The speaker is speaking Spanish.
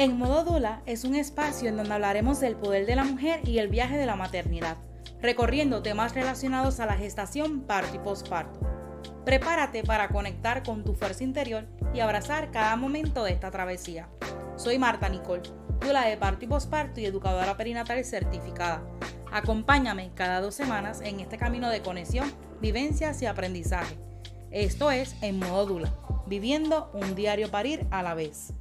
En Modo Dula es un espacio en donde hablaremos del poder de la mujer y el viaje de la maternidad, recorriendo temas relacionados a la gestación, parto y posparto. Prepárate para conectar con tu fuerza interior y abrazar cada momento de esta travesía. Soy Marta Nicole, dula de parto y posparto y educadora perinatal certificada. Acompáñame cada dos semanas en este camino de conexión, vivencias y aprendizaje. Esto es En Modo Dula, viviendo un diario parir a la vez.